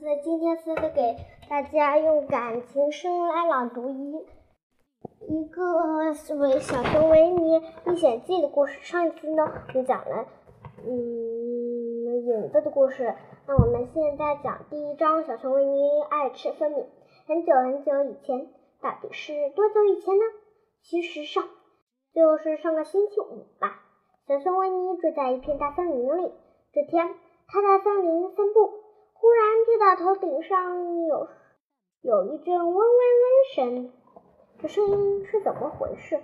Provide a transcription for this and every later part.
思今天思思给大家用感情声来朗读一一个是为小熊维尼历险记的故事。上一次呢，我们讲了嗯影子的故事，那我们现在讲第一章小熊维尼爱吃蜂蜜。很久很久以前，到底是多久以前呢？其实上就是上个星期五吧。小熊维尼住在一片大森林里，这天他在森林散步。忽然听到头顶上有有一阵嗡嗡嗡声，这声音是怎么回事？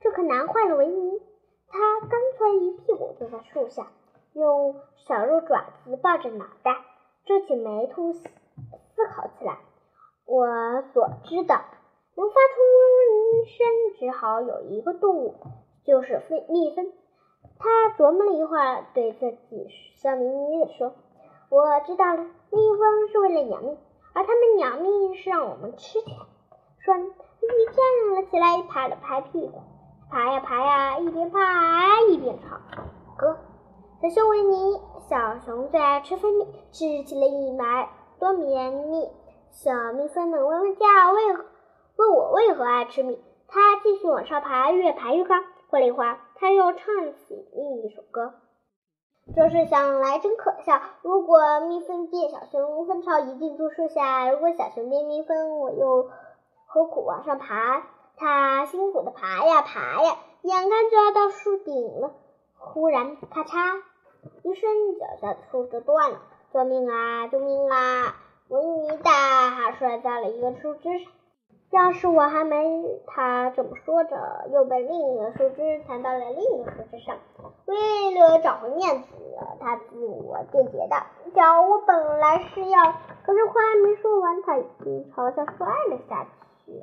这可难坏了维尼。他干脆一屁股坐在树下，用小肉爪子抱着脑袋，皱起眉头思考起来。我所知的能发出嗡嗡声，只好有一个动物，就是蜜蜜蜂。他琢磨了一会儿，对自己笑眯眯地说。我知道了，蜜蜂是为了养蜜，而它们养蜜是让我们吃甜。说完，蜜站了起来，拍了拍屁股，爬呀爬呀，一边爬一边唱歌。小熊维尼，小熊最爱吃蜂蜜，吃起了一买多绵密。小蜜蜂们嗡嗡叫，为问我为何爱吃蜜？它继续往上爬，越爬越高。过了一会儿，它又唱起另一首歌。这事想来真可笑。如果蜜蜂变小熊，蜂巢一定住树下；如果小熊变蜜蜂，我又何苦往上爬？它辛苦的爬呀爬呀，眼看就要到树顶了。忽然，咔嚓一声，脚下的树枝断了。救命啊！救命啊！维尼大喊，摔在了一个树枝上。要是我还没……他这么说着，又被另一个树枝弹到了另一个树枝上。为了找回面子，他自我辩解道：“脚我本来是要……”可是话还没说完，他已经朝下摔了下去。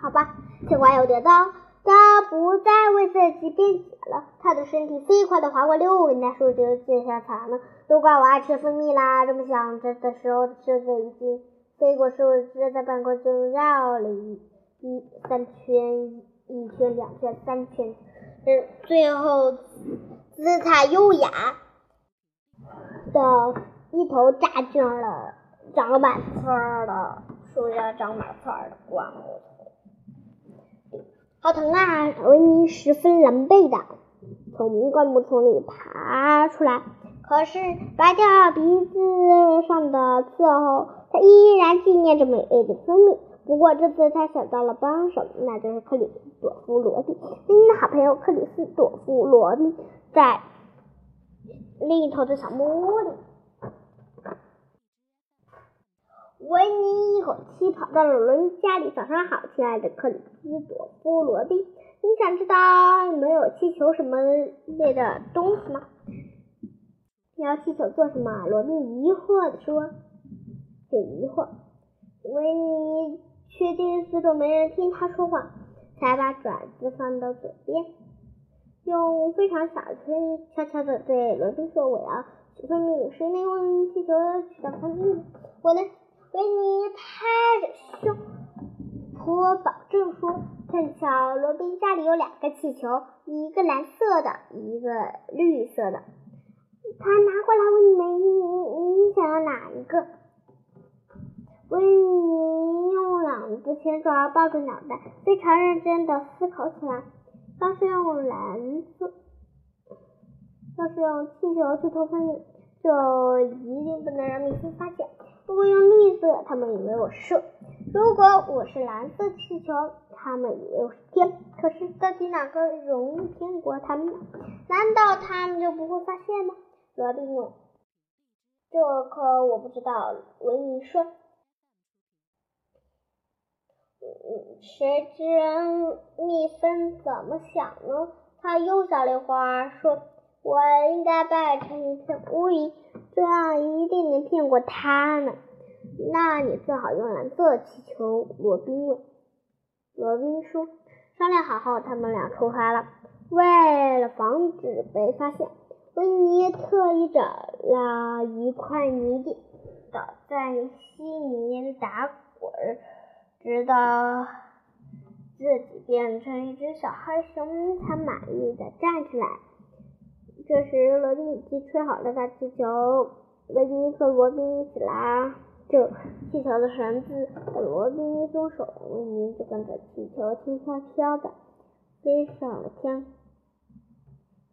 好吧，尽管有点糟，他不再为自己辩解了。他的身体飞快地划过六根大树枝，接下来呢，都怪我爱吃蜂蜜啦！这么想着的时候，身子已经。飞过树枝，在半空中绕了一一三圈，一圈两圈三圈，最后姿态优雅的一头扎进了长满刺儿的树上长满刺儿的灌木丛。好疼啊！维尼十分狼狈的从灌木丛里爬出来，可是拔掉鼻子上的刺后。他依然纪念着美味的蜂蜜，不过这次他想到了帮手，那就是克里斯朵夫罗宾。维尼的好朋友克里斯朵夫罗宾在另一头的小木屋里。维尼一口气跑到了罗宾家里。早上好，亲爱的克里斯朵夫罗宾，你想知道有没有气球什么类的东西吗？你要气球做什么？罗宾疑惑地说。这一会儿，维尼确定四周没人听他说话，才把爪子放到嘴边，用非常小的声音悄悄地对罗宾说：“我要取蜂蜜，谁能用气球取到蜂蜜？我呢？”维尼拍着胸脯保证说：“碰巧罗宾家里有两个气球，一个蓝色的，一个绿色的。”他拿过来问维尼：“你想要哪一个？”维尼用两只前爪抱住脑袋，非常认真的思考起来。要是用蓝色，要是用气球去偷蜂蜜，就一定不能让蜜蜂发现。如果用绿色，他们以为我是；如果我是蓝色气球，他们以为我是天。可是到底哪个容易骗过他们？难道他们就不会发现吗？罗宾问。这可我不知道。维尼说。谁知蜜蜂怎么想呢？他又想了一会儿，说：“我应该扮成一片乌云，这样一定能骗过他呢。”那你最好用蓝色气球。罗宾问。罗宾说：“商量好后，他们俩出发了。为了防止被发现，维尼特意找了一块泥地，倒在稀泥打滚儿。”直到自己变成一只小黑熊，才满意的站起来。这时，罗宾已经吹好了大气球，维尼和罗宾一起拉着气球的绳子，罗宾一松手，维尼就跟着气球轻飘飘的飞上了天。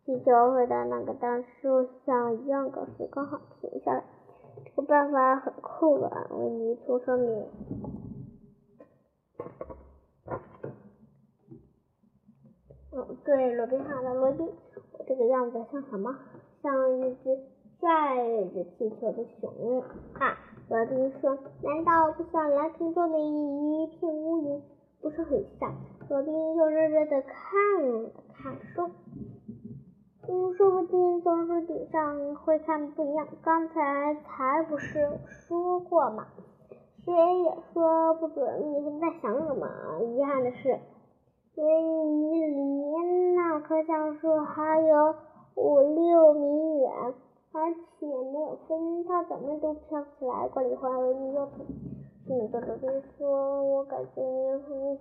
气球回到那个大树上一样高时，刚好停下来。这个办法很酷吧？维尼从上面。嗯，对，罗宾汉的，罗宾，我这个样子像什么？像一只拽着气球的熊啊！罗宾说：“难道不像蓝天中的一一片乌云？不是很像？”罗宾又认真的看了看，说：“嗯，说不定从树顶上会看不一样。刚才才不是说过吗？谁也说不准你在想什么。遗憾的是，维尼离那棵橡树还有。”五六米远，而且没有风，它怎么都飘起来。过了一会儿，维尼又听见罗宾说：“我感觉蜜蜂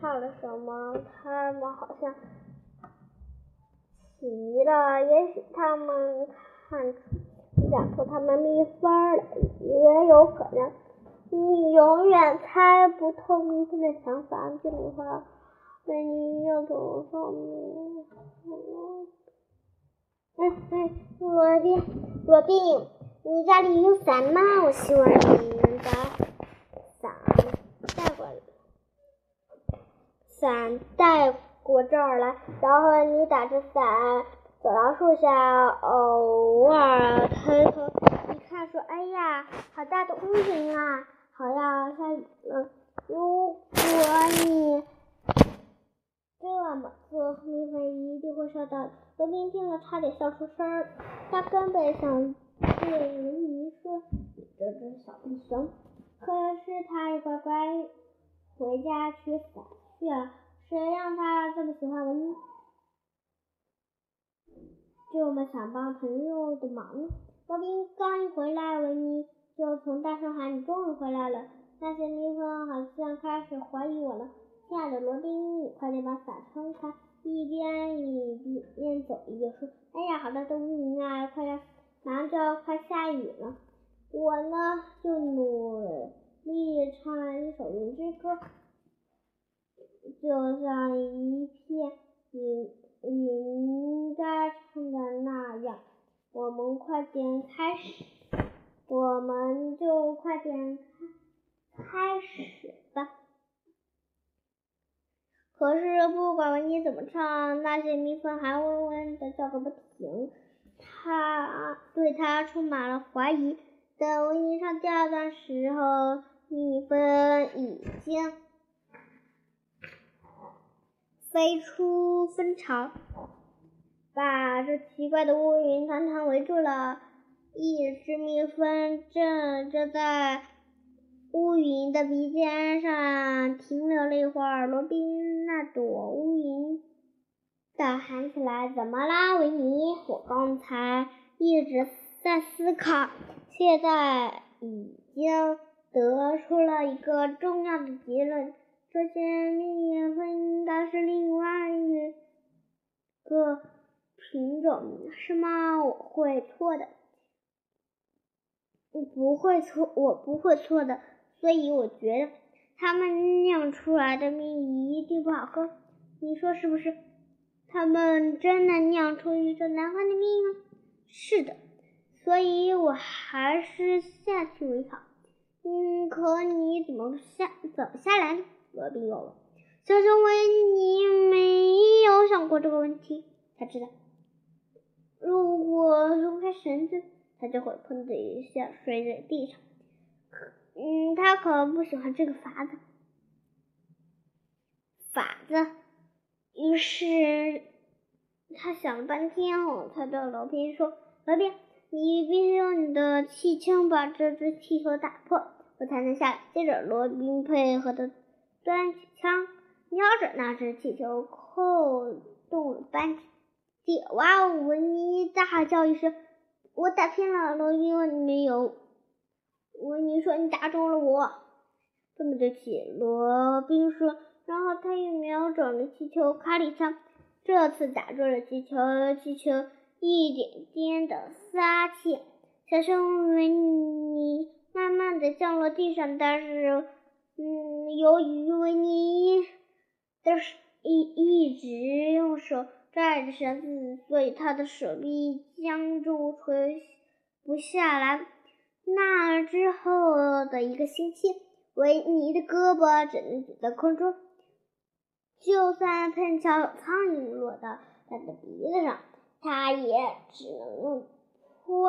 差了什么，他们好像齐了。也许他们看出想出他们蜜蜂了，也有可能。你永远猜不透蜜蜂的想法。”这句话，维尼又从上面。嗯嗯，罗宾，罗宾，你家里有伞吗？我希望你能把伞带过来，伞带过这儿来，然后你打着伞走到树下，偶尔抬头一看，说：“哎呀，好大的乌云啊，好要下雨了。”如果你这么做，蜜蜂一定会收到。罗宾听了，差点笑出声儿。他根本想对维尼说：“这只小笨熊。”可是他乖乖回家取伞去了。谁让他这么喜欢维尼？这么想帮朋友的忙呢？罗宾刚一回来，维尼就从大声喊：“你终于回来了！”那些蜜蜂好像开始怀疑我了。亲爱的罗宾，你快点把伞撑开。一边一边走一边说：“哎呀，好大的乌云啊！快要马上就要快下雨了。”我呢，就努力唱一首《云之歌》，就像一片云云该唱的那样。我们快点开始，我们就快点开开始吧。可是不管维尼怎么唱，那些蜜蜂还嗡嗡的叫个不停，他对他充满了怀疑。等维尼唱第二段时候，蜜蜂已经飞出蜂巢，把这奇怪的乌云团团围住了。一只蜜蜂正正在。乌云的鼻尖上停留了一会儿，罗宾那朵乌云的喊起来：“怎么啦，维尼？我刚才一直在思考，现在已经得出了一个重要的结论：这些蜜蜂应该是另外一个品种，是吗？我会错的，我不会错，我不会错的。”所以我觉得他们酿出来的蜜一定不好喝，你说是不是？他们真的酿出一个难喝的蜜吗？是的，所以我还是下去为好。嗯，可你怎么下走下来呢？罗宾问。小熊维尼没有想过这个问题，他知道，如果松开绳子，他就会砰的一下摔在地上。嗯，他可不喜欢这个法子。法子，于是他想了半天后，他对罗宾说：“罗宾，你必须用你的气枪把这只气球打破，我才能下来。”接着，罗宾配合的端起枪，瞄着那只气球，扣动了扳机。哇哦！维尼大叫一声：“我打偏了！”罗宾问：“没有？”维尼说：“你打中了我，这么对不起。”罗宾说，然后他又瞄准了气球，卡里枪，这次打中了气球，气球一点点的撒气，小熊维尼慢慢的降落地上，但是，嗯，由于维尼的一一直用手拽着绳子，所以他的手臂僵住，垂不下来。那之后的一个星期，维尼的胳膊只能举在空中，就算碰巧有苍蝇落到他的鼻子上，他也只能用扑。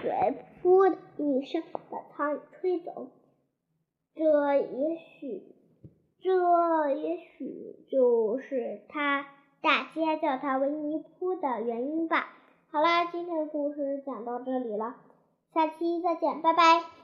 嘴“噗”的一声把苍蝇吹走，这也许，这也许就是他大家叫他维尼扑的原因吧。好啦，今天的故事讲到这里了，下期再见，拜拜。